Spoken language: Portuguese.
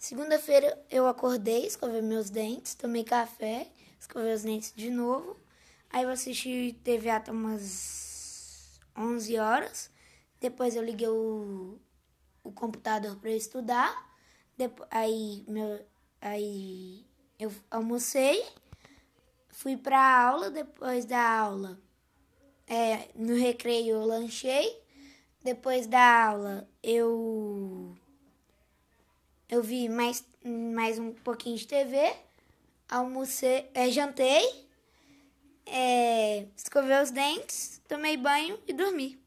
Segunda-feira eu acordei, escovei meus dentes, tomei café, escovei os dentes de novo. Aí eu assisti TV até umas 11 horas. Depois eu liguei o, o computador para estudar. Depois, aí, meu, aí eu almocei, fui para aula. Depois da aula, é, no recreio eu lanchei. Depois da aula eu eu vi mais, mais um pouquinho de TV, almocei, é, jantei, é, escovei os dentes, tomei banho e dormi.